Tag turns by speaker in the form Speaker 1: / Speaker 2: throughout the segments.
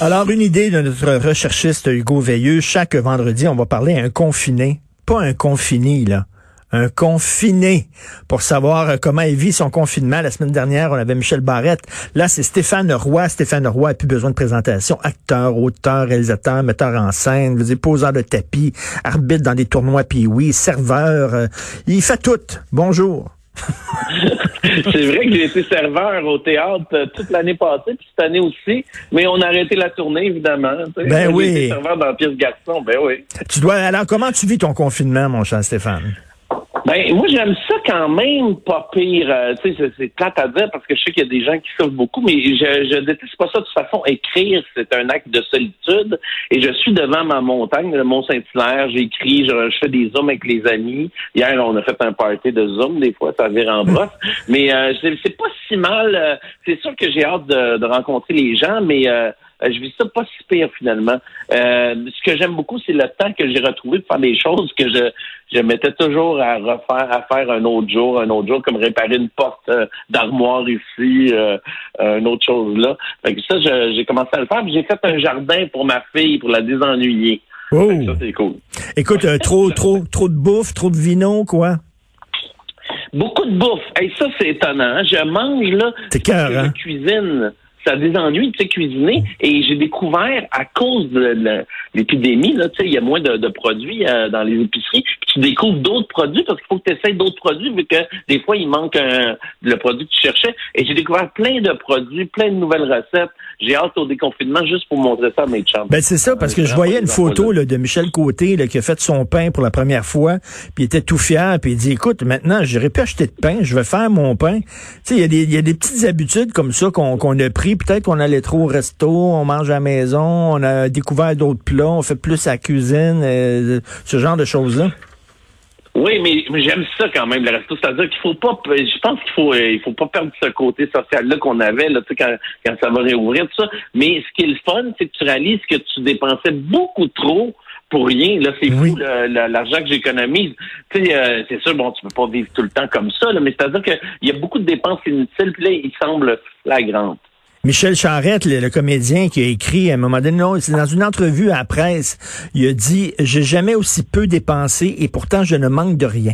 Speaker 1: Alors, une idée de notre recherchiste Hugo Veilleux, chaque vendredi, on va parler à un confiné, pas un confiné, là un confiné pour savoir euh, comment il vit son confinement. La semaine dernière, on avait Michel Barrette. Là, c'est Stéphane Roy. Stéphane Roy a plus besoin de présentation. Acteur, auteur, réalisateur, metteur en scène, vous poseur de tapis, arbitre dans des tournois puis oui, serveur. Euh, il fait tout. Bonjour.
Speaker 2: c'est vrai que j'ai été serveur au théâtre euh, toute l'année passée, puis cette année aussi, mais on a arrêté la tournée, évidemment.
Speaker 1: Ben oui. J'ai
Speaker 2: été serveur dans Pièce Garçon, ben oui.
Speaker 1: Tu dois, alors, comment tu vis ton confinement, mon cher Stéphane?
Speaker 2: Ben, moi, j'aime ça quand même pas pire. Euh, tu sais, c'est plate à dire parce que je sais qu'il y a des gens qui souffrent beaucoup, mais je, je déteste pas ça. De toute façon, écrire, c'est un acte de solitude. Et je suis devant ma montagne, le Mont-Saint-Hilaire. J'écris, je, je, fais des zooms avec les amis. Hier, on a fait un party de zoom. Des fois, ça vire en brosse. mais euh, c'est pas si mal. Euh, c'est sûr que j'ai hâte de, de, rencontrer les gens, mais... Euh, je vis ça pas si pire finalement. Euh, ce que j'aime beaucoup, c'est le temps que j'ai retrouvé de faire des choses que je, je mettais toujours à refaire, à faire un autre jour, un autre jour, comme réparer une porte euh, d'armoire ici, euh, une autre chose là. Fait que ça, j'ai commencé à le faire. J'ai fait un jardin pour ma fille pour la désennuyer.
Speaker 1: Oh. Ça, c'est cool. Écoute, trop, trop, trop de bouffe, trop de vino, quoi?
Speaker 2: Beaucoup de bouffe. Et ça, c'est étonnant. Je mange, là.
Speaker 1: Cœur, hein?
Speaker 2: cuisine ça désennuie, tu sais, cuisiner. Et j'ai découvert, à cause de l'épidémie, il y a moins de, produits euh, dans les épiceries. Puis tu découvres d'autres produits parce qu'il faut que tu essaies d'autres produits vu que des fois, il manque le produit que tu cherchais. Et j'ai découvert plein de produits, plein de nouvelles recettes. J'ai hâte au déconfinement juste pour montrer ça à mes chambres.
Speaker 1: Ben, c'est ça, parce que je voyais une photo là, de Michel Côté là, qui a fait son pain pour la première fois, puis il était tout fier, puis il dit, écoute, maintenant, j'aurais pu acheter de pain, je vais faire mon pain. Tu sais, il y, a des petites habitudes comme ça qu'on a pris peut-être qu'on allait trop au resto, on mange à la maison, on a découvert d'autres plats, on fait plus à la cuisine, euh, ce genre de choses-là.
Speaker 2: Oui, mais, j'aime ça quand même, le resto. C'est-à-dire qu'il faut pas, je pense qu'il faut, euh, il faut pas perdre ce côté social-là qu'on avait, là, tu sais, quand, quand ça va réouvrir, tout ça. Mais ce qui est le fun, c'est que tu réalises que tu dépensais beaucoup trop pour rien. Là, c'est fou l'argent que j'économise. Tu sais, euh, c'est sûr, bon, tu peux pas vivre tout le temps comme ça, là, mais c'est-à-dire qu'il y a beaucoup de dépenses inutiles, puis là, il semble flagrantes.
Speaker 1: Michel Charette, le, comédien qui a écrit à un moment donné, dans une entrevue à la presse, il a dit J'ai jamais aussi peu dépensé et pourtant je ne manque de rien.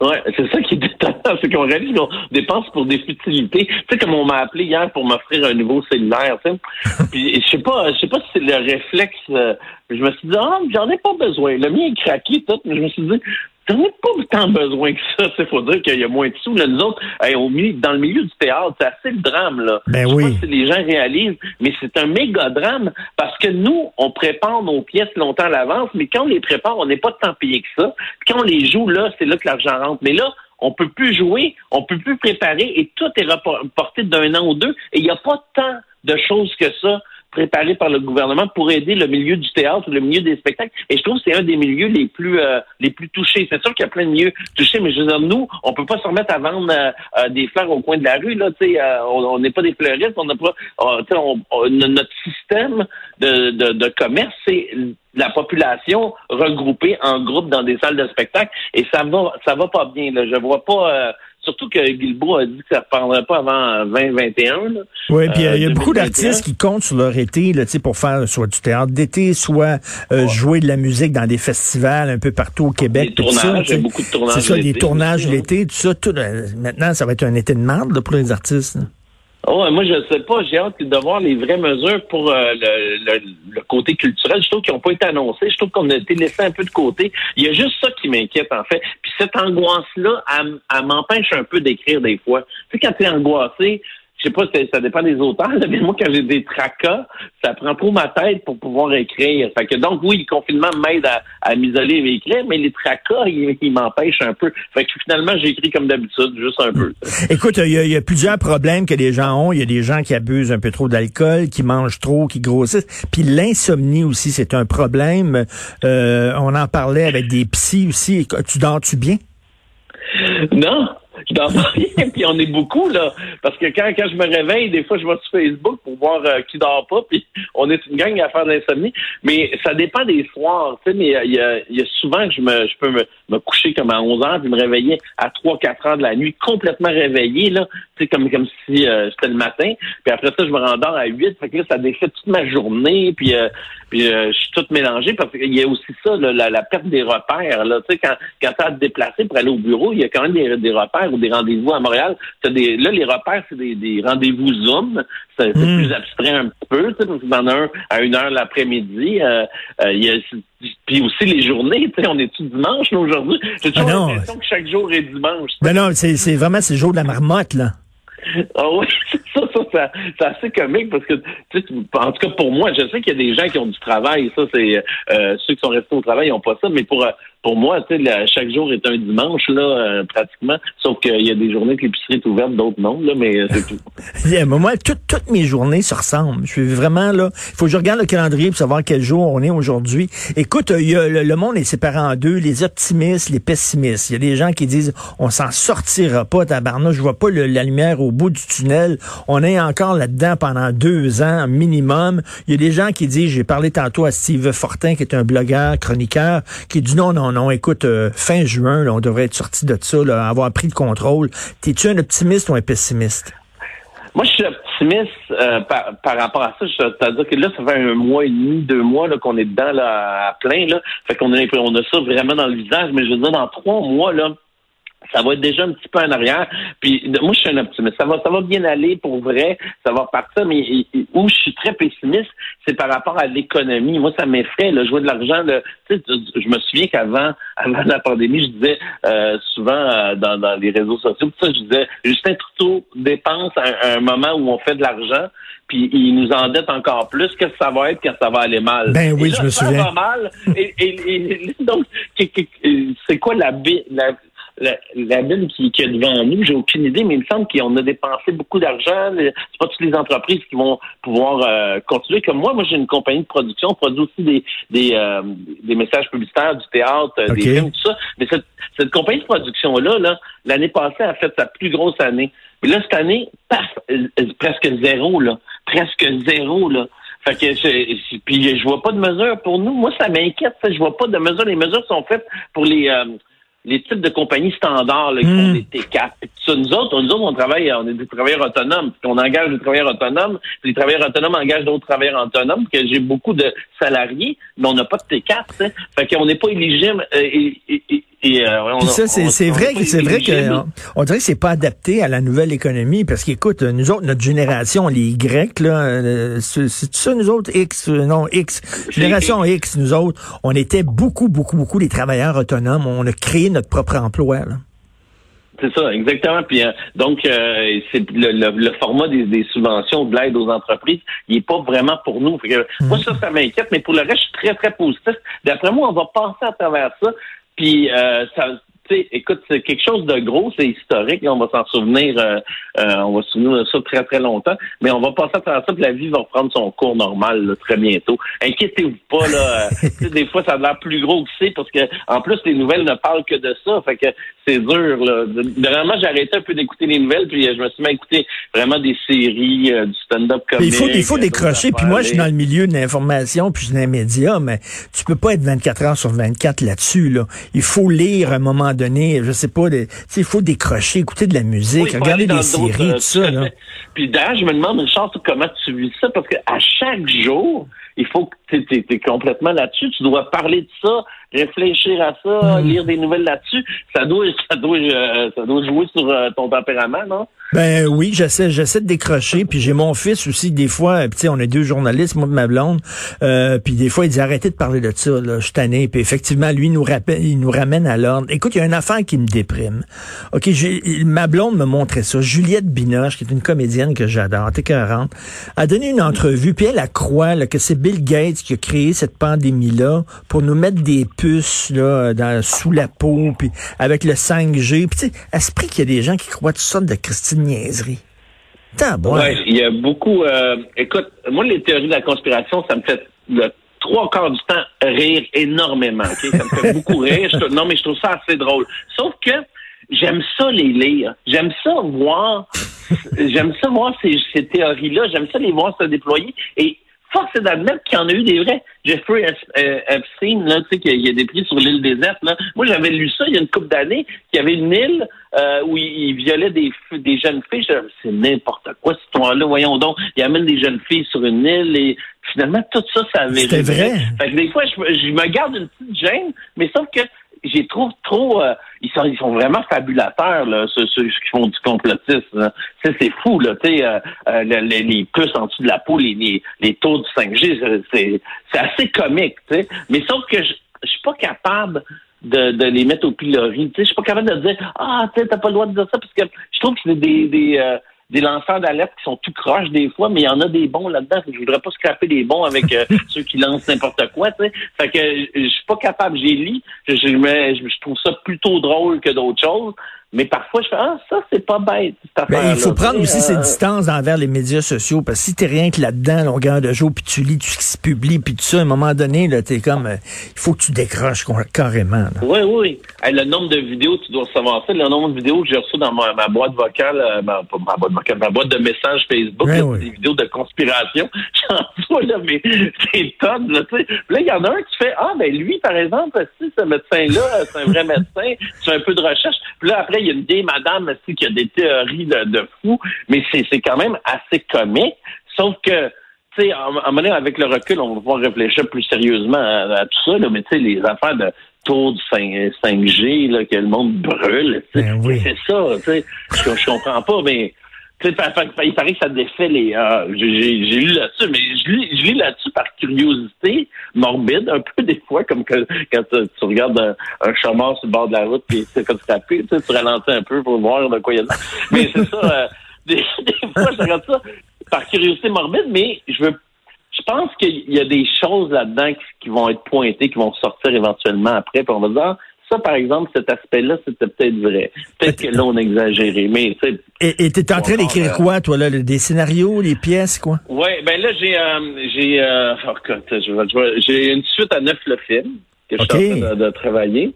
Speaker 2: Oui, c'est ça qui est étonnant, c'est qu'on réalise qu'on dépense pour des futilités. Tu sais, comme on m'a appelé hier pour m'offrir un nouveau cellulaire, tu sais. Puis je sais pas, je sais pas si c'est le réflexe. Euh, je me suis dit, ah, j'en ai pas besoin. Le mien est craqué, tout, mais je me suis dit, T'en as pas tant besoin que ça. Il faut dire qu'il y a moins de sous. Là, nous autres, au milieu, dans le milieu du théâtre, c'est assez le drame. Là.
Speaker 1: Ben Je oui.
Speaker 2: Sais pas si les gens réalisent, mais c'est un méga drame parce que nous, on prépare nos pièces longtemps à l'avance, mais quand on les prépare, on n'est pas tant payé que ça. quand on les joue, là, c'est là que l'argent rentre. Mais là, on peut plus jouer, on peut plus préparer et tout est reporté d'un an ou deux. Et il n'y a pas tant de choses que ça préparé par le gouvernement pour aider le milieu du théâtre, le milieu des spectacles. Et je trouve que c'est un des milieux les plus euh, les plus touchés. C'est sûr qu'il y a plein de milieux touchés, mais je veux dire, nous, on peut pas se remettre à vendre euh, euh, des fleurs au coin de la rue. Là, sais, on n'est pas des fleuristes, on n'a pas. notre système de, de, de commerce, c'est la population regroupée en groupe dans des salles de spectacle, et ça va ça va pas bien. Là. Je vois pas Surtout que Guilbeault a dit que ça ne reprendrait pas avant 2021.
Speaker 1: Oui, puis il y a euh, beaucoup d'artistes qui comptent sur leur été là, pour faire soit du théâtre d'été, soit euh, jouer de la musique dans des festivals un peu partout au Québec.
Speaker 2: Des tournages, il y a beaucoup de tournages.
Speaker 1: C'est ça, des tournages l'été, tout ça. Tout, euh, maintenant, ça va être un été de merde pour les artistes.
Speaker 2: Oh, moi, je sais pas. J'ai hâte de voir les vraies mesures pour euh, le, le, côté culturel. Je trouve qu'ils n'ont pas été annoncés. Je trouve qu'on a été laissé un peu de côté. Il y a juste ça qui m'inquiète, en fait. Puis cette angoisse-là, elle, elle m'empêche un peu d'écrire des fois. Tu sais, quand tu es angoissé, je sais pas, ça dépend des auteurs, mais moi, quand j'ai des tracas, ça prend trop ma tête pour pouvoir écrire. Fait que donc, oui, le confinement m'aide à, m'isoler et écrire, mais les tracas, ils, m'empêchent un peu. Fait que finalement, j'écris comme d'habitude, juste un peu.
Speaker 1: Écoute, il y, a plusieurs problèmes que les gens ont. Il y a des gens qui abusent un peu trop d'alcool, qui mangent trop, qui grossissent. Puis l'insomnie aussi, c'est un problème. Euh, on en parlait avec des psys aussi. Tu dors-tu bien?
Speaker 2: Non, bien, puis on est beaucoup, là. Parce que quand, quand je me réveille, des fois, je vais sur Facebook pour voir euh, qui dort pas, puis on est une gang à faire de l'insomnie. Mais ça dépend des soirs, tu sais, mais il y a, y a, souvent que je me je peux me, me coucher comme à 11 heures, puis me réveiller à 3-4 heures de la nuit, complètement réveillé, là, tu sais, comme, comme si euh, c'était le matin. Puis après ça, je me rendors à 8, fait que là, ça défait toute ma journée, puis, euh, puis je suis tout mélangé, parce qu'il y a aussi ça, la, la, perte des repères, là, tu sais, quand, quand tu as à te déplacer pour aller au bureau, il y a quand même des, des repères ou des rendez-vous à Montréal. Des, là, les repères, c'est des, des rendez-vous Zoom. C'est hmm. plus abstrait un petit peu, parce que dans un à une heure l'après-midi. Euh, euh, puis aussi les journées, tu sais, on est tout dimanche aujourd'hui? J'ai toujours ah l'impression que chaque jour est dimanche.
Speaker 1: Ben non, c'est, c'est vraiment c'est le jour de la marmotte, là.
Speaker 2: Ah oui, ça, ça, c'est assez comique parce que, tu sais, en tout cas pour moi, je sais qu'il y a des gens qui ont du travail. Ça, c'est euh, ceux qui sont restés au travail, ils n'ont pas ça. Mais pour pour moi, tu sais, chaque jour est un dimanche, là, euh, pratiquement. Sauf qu'il y a des journées que l'épicerie est ouverte, d'autres non, là, mais euh, c'est tout.
Speaker 1: moi, toutes mes journées se ressemblent. Je suis vraiment là. Il faut que je regarde le calendrier pour savoir quel jour on est aujourd'hui. Écoute, il y a, le, monde est séparé en deux, les optimistes, les pessimistes. Il y a des gens qui disent on s'en sortira pas, tabarnak, je vois pas la lumière au bout du tunnel. On est encore là-dedans pendant deux ans minimum. Il y a des gens qui disent, j'ai parlé tantôt à Steve Fortin, qui est un blogueur, chroniqueur, qui dit non, non, non, écoute, euh, fin juin, on devrait être sorti de ça, avoir pris le contrôle. T'es-tu un optimiste ou un pessimiste?
Speaker 2: Moi, je suis optimiste euh, par, rapport à ça. C'est-à-dire que là, ça fait un mois et demi, deux mois qu'on est dedans là, à plein. Fait qu'on a, on a ça vraiment dans le visage. Mais je veux dire, dans trois mois, là, ça va être déjà un petit peu en arrière. Puis moi, je suis un optimiste. Ça va, ça va bien aller pour vrai. Ça va partir. Mais où je suis très pessimiste, c'est par rapport à l'économie. Moi, ça m'effraie. Le jouer de l'argent. Tu sais, je me souviens qu'avant, avant la pandémie, je disais euh, souvent euh, dans, dans, les réseaux sociaux, ça, je disais Justin Trudeau dépense à, un moment où on fait de l'argent puis il nous endette encore plus. Qu'est-ce que ça va être quand ça va aller mal?
Speaker 1: Ben oui, je me souviens. Ça
Speaker 2: va mal. et, donc, c'est quoi la, la la, la qui, qui, est devant nous, j'ai aucune idée, mais il me semble qu'on a dépensé beaucoup d'argent. C'est pas toutes les entreprises qui vont pouvoir euh, continuer. Comme moi, moi j'ai une compagnie de production, on produit aussi des des, euh, des messages publicitaires, du théâtre, euh, des films, tout ça. Mais cette, cette compagnie de production là, là, l'année passée a fait sa plus grosse année. Mais là cette année, presque zéro là, presque zéro là. Fait que je, puis je vois pas de mesures pour nous. Moi, ça m'inquiète. Je vois pas de mesures. Les mesures sont faites pour les les types de compagnies standards là, qui font hmm. des T4. Ça, nous autres, nous autres, on travaille, on est des travailleurs autonomes. on engage des travailleurs autonomes. les travailleurs autonomes engagent d'autres travailleurs autonomes. Que j'ai beaucoup de salariés, mais on n'a pas de T4. T'sais. Fait qu'on n'est pas éligible. Euh, et,
Speaker 1: euh, ça, c'est vrai, que c'est vrai que on, dirait que c'est pas adapté à la nouvelle économie parce qu'écoute, nous autres, notre génération, les Grecs, là, euh, c'est ça, nous autres X, euh, non X, génération X, nous autres, on était beaucoup, beaucoup, beaucoup des travailleurs autonomes. On a créé notre propre emploi. Là.
Speaker 2: C'est ça, exactement. Puis donc, c'est le, format des, subventions, de l'aide aux entreprises, il est pas vraiment pour nous. Moi, ça, ça m'inquiète, mais pour le reste, je suis très, très positif. D'après moi, on va passer à travers ça. Puis euh, ça, écoute, c'est quelque chose de gros, c'est historique. on va s'en souvenir, euh, euh, on va se souvenir de ça très, très longtemps. Mais on va passer à travers ça, puis la vie va reprendre son cours normal très bientôt. Inquiétez-vous pas, là. des fois, ça a l'air plus gros que c'est, parce que en plus, les nouvelles ne parlent que de ça. Fait que c'est dur. Là. Vraiment, j'ai arrêté un peu d'écouter les nouvelles, puis je me suis mis à écouter vraiment des séries, du stand-up comique.
Speaker 1: Il faut, il faut décrocher. Puis moi, je suis dans le milieu de l'information, puis je suis dans les médias, mais tu peux pas être 24 heures sur 24 là-dessus. Là. Il faut lire à un moment donné, je sais pas, il faut décrocher, écouter de la musique, regarder des séries, tout ça. Là.
Speaker 2: Puis d'ailleurs, je me demande chance comment tu vis ça, parce qu'à chaque jour, il faut que tu es, complètement là-dessus. Tu dois parler de ça, réfléchir à ça, hmm. lire des nouvelles là-dessus. Ça doit, ça doit, euh, ça doit jouer sur euh, ton tempérament, non?
Speaker 1: Ben oui, j'essaie, j'essaie de décrocher. Puis j'ai mon fils aussi, des fois, tu sais, on est deux journalistes, moi de ma blonde. Euh, puis des fois, il dit arrêtez de parler de ça, là, je tanné. Puis effectivement, lui, il nous, rappelle, il nous ramène à l'ordre. Écoute, il y a une affaire qui me déprime. OK, ma blonde me montrait ça. Juliette Binoche, qui est une comédienne que j'adore, t'es a donné une entrevue, puis elle, a croit là, que c'est Bill Gates qui a créé cette pandémie-là pour nous mettre des puces là, dans, sous la peau, puis avec le 5G. Puis tu sais, esprit qu'il y a des gens qui croient tout ça de Christine niaiserie.
Speaker 2: Ouais, il y a beaucoup. Euh, écoute, moi, les théories de la conspiration, ça me fait le trois quarts du temps rire énormément. Ça me fait beaucoup rire. non, mais je trouve ça assez drôle. Sauf que j'aime ça les lire. J'aime ça voir, j'aime ça voir ces, ces théories-là. J'aime ça les voir se déployer. Et force est d'admettre qu'il y en a eu des vrais. Jeffrey euh, Epstein, là, tu sais, qu'il y a des prix sur l'île déserte. Là. Moi, j'avais lu ça il y a une couple d'années, qu'il y avait une île euh, où il, violait des, des jeunes filles. C'est n'importe quoi, cette histoire-là. Voyons donc, il amène des jeunes filles sur une île et finalement, tout ça, ça avait
Speaker 1: C'était vrai.
Speaker 2: Fait que des fois, je, je me garde une petite gêne, mais sauf que j'ai trouve trop euh, ils sont ils sont vraiment fabulateurs là ceux, ceux qui font du complotisme c'est fou là tu euh, euh, les, les puces en dessous de la peau les les, taux du 5G c'est assez comique tu sais. Mais sauf que je, je suis pas capable de, de les mettre au pilori tu je suis pas capable de dire ah tu t'as pas le droit de dire ça parce que je trouve que c'est des des des lanceurs d'alerte qui sont tout croches des fois, mais il y en a des bons là-dedans. Je voudrais pas scraper des bons avec euh, ceux qui lancent n'importe quoi, tu sais. Fait que je suis pas capable. J'ai lu, je, je, je, trouve ça plutôt drôle que d'autres choses. Mais parfois, je fais Ah, ça, c'est pas bête, cette
Speaker 1: ben, Il faut prendre aussi ses euh, distances envers les médias sociaux, parce que si t'es rien que là-dedans, longueur de jour, puis tu lis tout ce qui se publie, puis tout ça, à un moment donné, là, t'es comme euh, il faut que tu décroches carrément.
Speaker 2: Oui, oui. le nombre de vidéos, tu dois savoir ça. Le nombre de vidéos que j'ai reçues dans ma, boîte vocale, euh, ma, pas ma boîte vocale, ma boîte de messages Facebook, des vidéos de conspiration. J'en vois là, mais c'est tonnes, là, tu sais. Là, il y en a un qui fait Ah, ben lui, par exemple, si ce médecin-là, c'est un vrai médecin, tu fais un peu de recherche. Puis là, après, il y a une vieille madame aussi qui a des théories de, de fou, mais c'est quand même assez comique. Sauf que, tu sais, en, en avec le recul, on va pouvoir réfléchir plus sérieusement à, tout ça, là, mais tu sais, les affaires de tour du 5, g là, que le monde brûle, ben c'est ça, tu sais, je, je comprends pas, mais il paraît que ça défait les. Euh, j'ai lu là-dessus, mais je lis, je lis là-dessus par curiosité morbide, un peu des fois, comme quand tu, regardes un, un sur le bord de la route, puis tu comme tu, tu ralentis un peu pour voir de quoi il y a. Mais c'est ça. Euh, des, fois, je regarde ça par curiosité morbide, mais je veux. Je pense qu'il y a des choses là-dedans qui, qui, vont être pointées, qui vont sortir éventuellement après, puis on va dire ça, par exemple, cet aspect-là, c'était peut-être vrai. Peut-être que là, on exagéré, mais
Speaker 1: Et tu es en train d'écrire quoi, toi, là? Des scénarios, des pièces, quoi?
Speaker 2: Oui, ben là, j'ai euh, j'ai euh, oh, j'ai une suite à neuf le film que je suis en train de, travailler.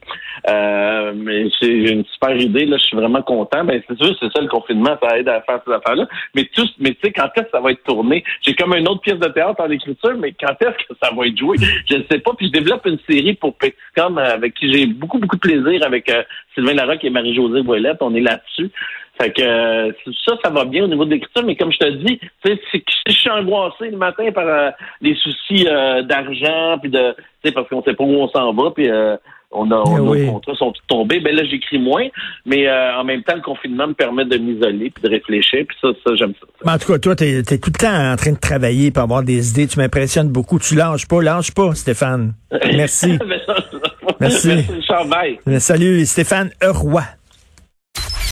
Speaker 2: Euh, mais j'ai une super idée, là, je suis vraiment content. Ben, c'est sûr, c'est ça le confinement, ça aide à faire ces affaires-là. Mais tout, mais tu sais, quand est-ce que ça va être tourné? J'ai comme une autre pièce de théâtre en écriture, mais quand est-ce que ça va être joué? Je ne sais pas. Puis je développe une série pour Petitcom avec qui j'ai beaucoup, beaucoup de plaisir avec euh, Sylvain Larocque et Marie-Josée Boilette. On est là-dessus. Fait que euh, ça, ça va bien au niveau de l'écriture, mais comme je te dis, si je suis angoissé le matin par euh, les soucis euh, d'argent, puis de parce qu'on sait pas où on s'en va, puis on a, on eh nos contrats sont tous tombés, ben là j'écris moins, mais en même temps le confinement me permet de m'isoler puis de réfléchir, puis ça, ça j'aime ça.
Speaker 1: en tout cas, toi, tu es, tout le temps en train de travailler pour avoir des idées, tu m'impressionnes beaucoup, tu lâches pas, lâche pas, Stéphane. Merci.
Speaker 2: Merci. Merci. Salut,
Speaker 1: Stéphane Roy.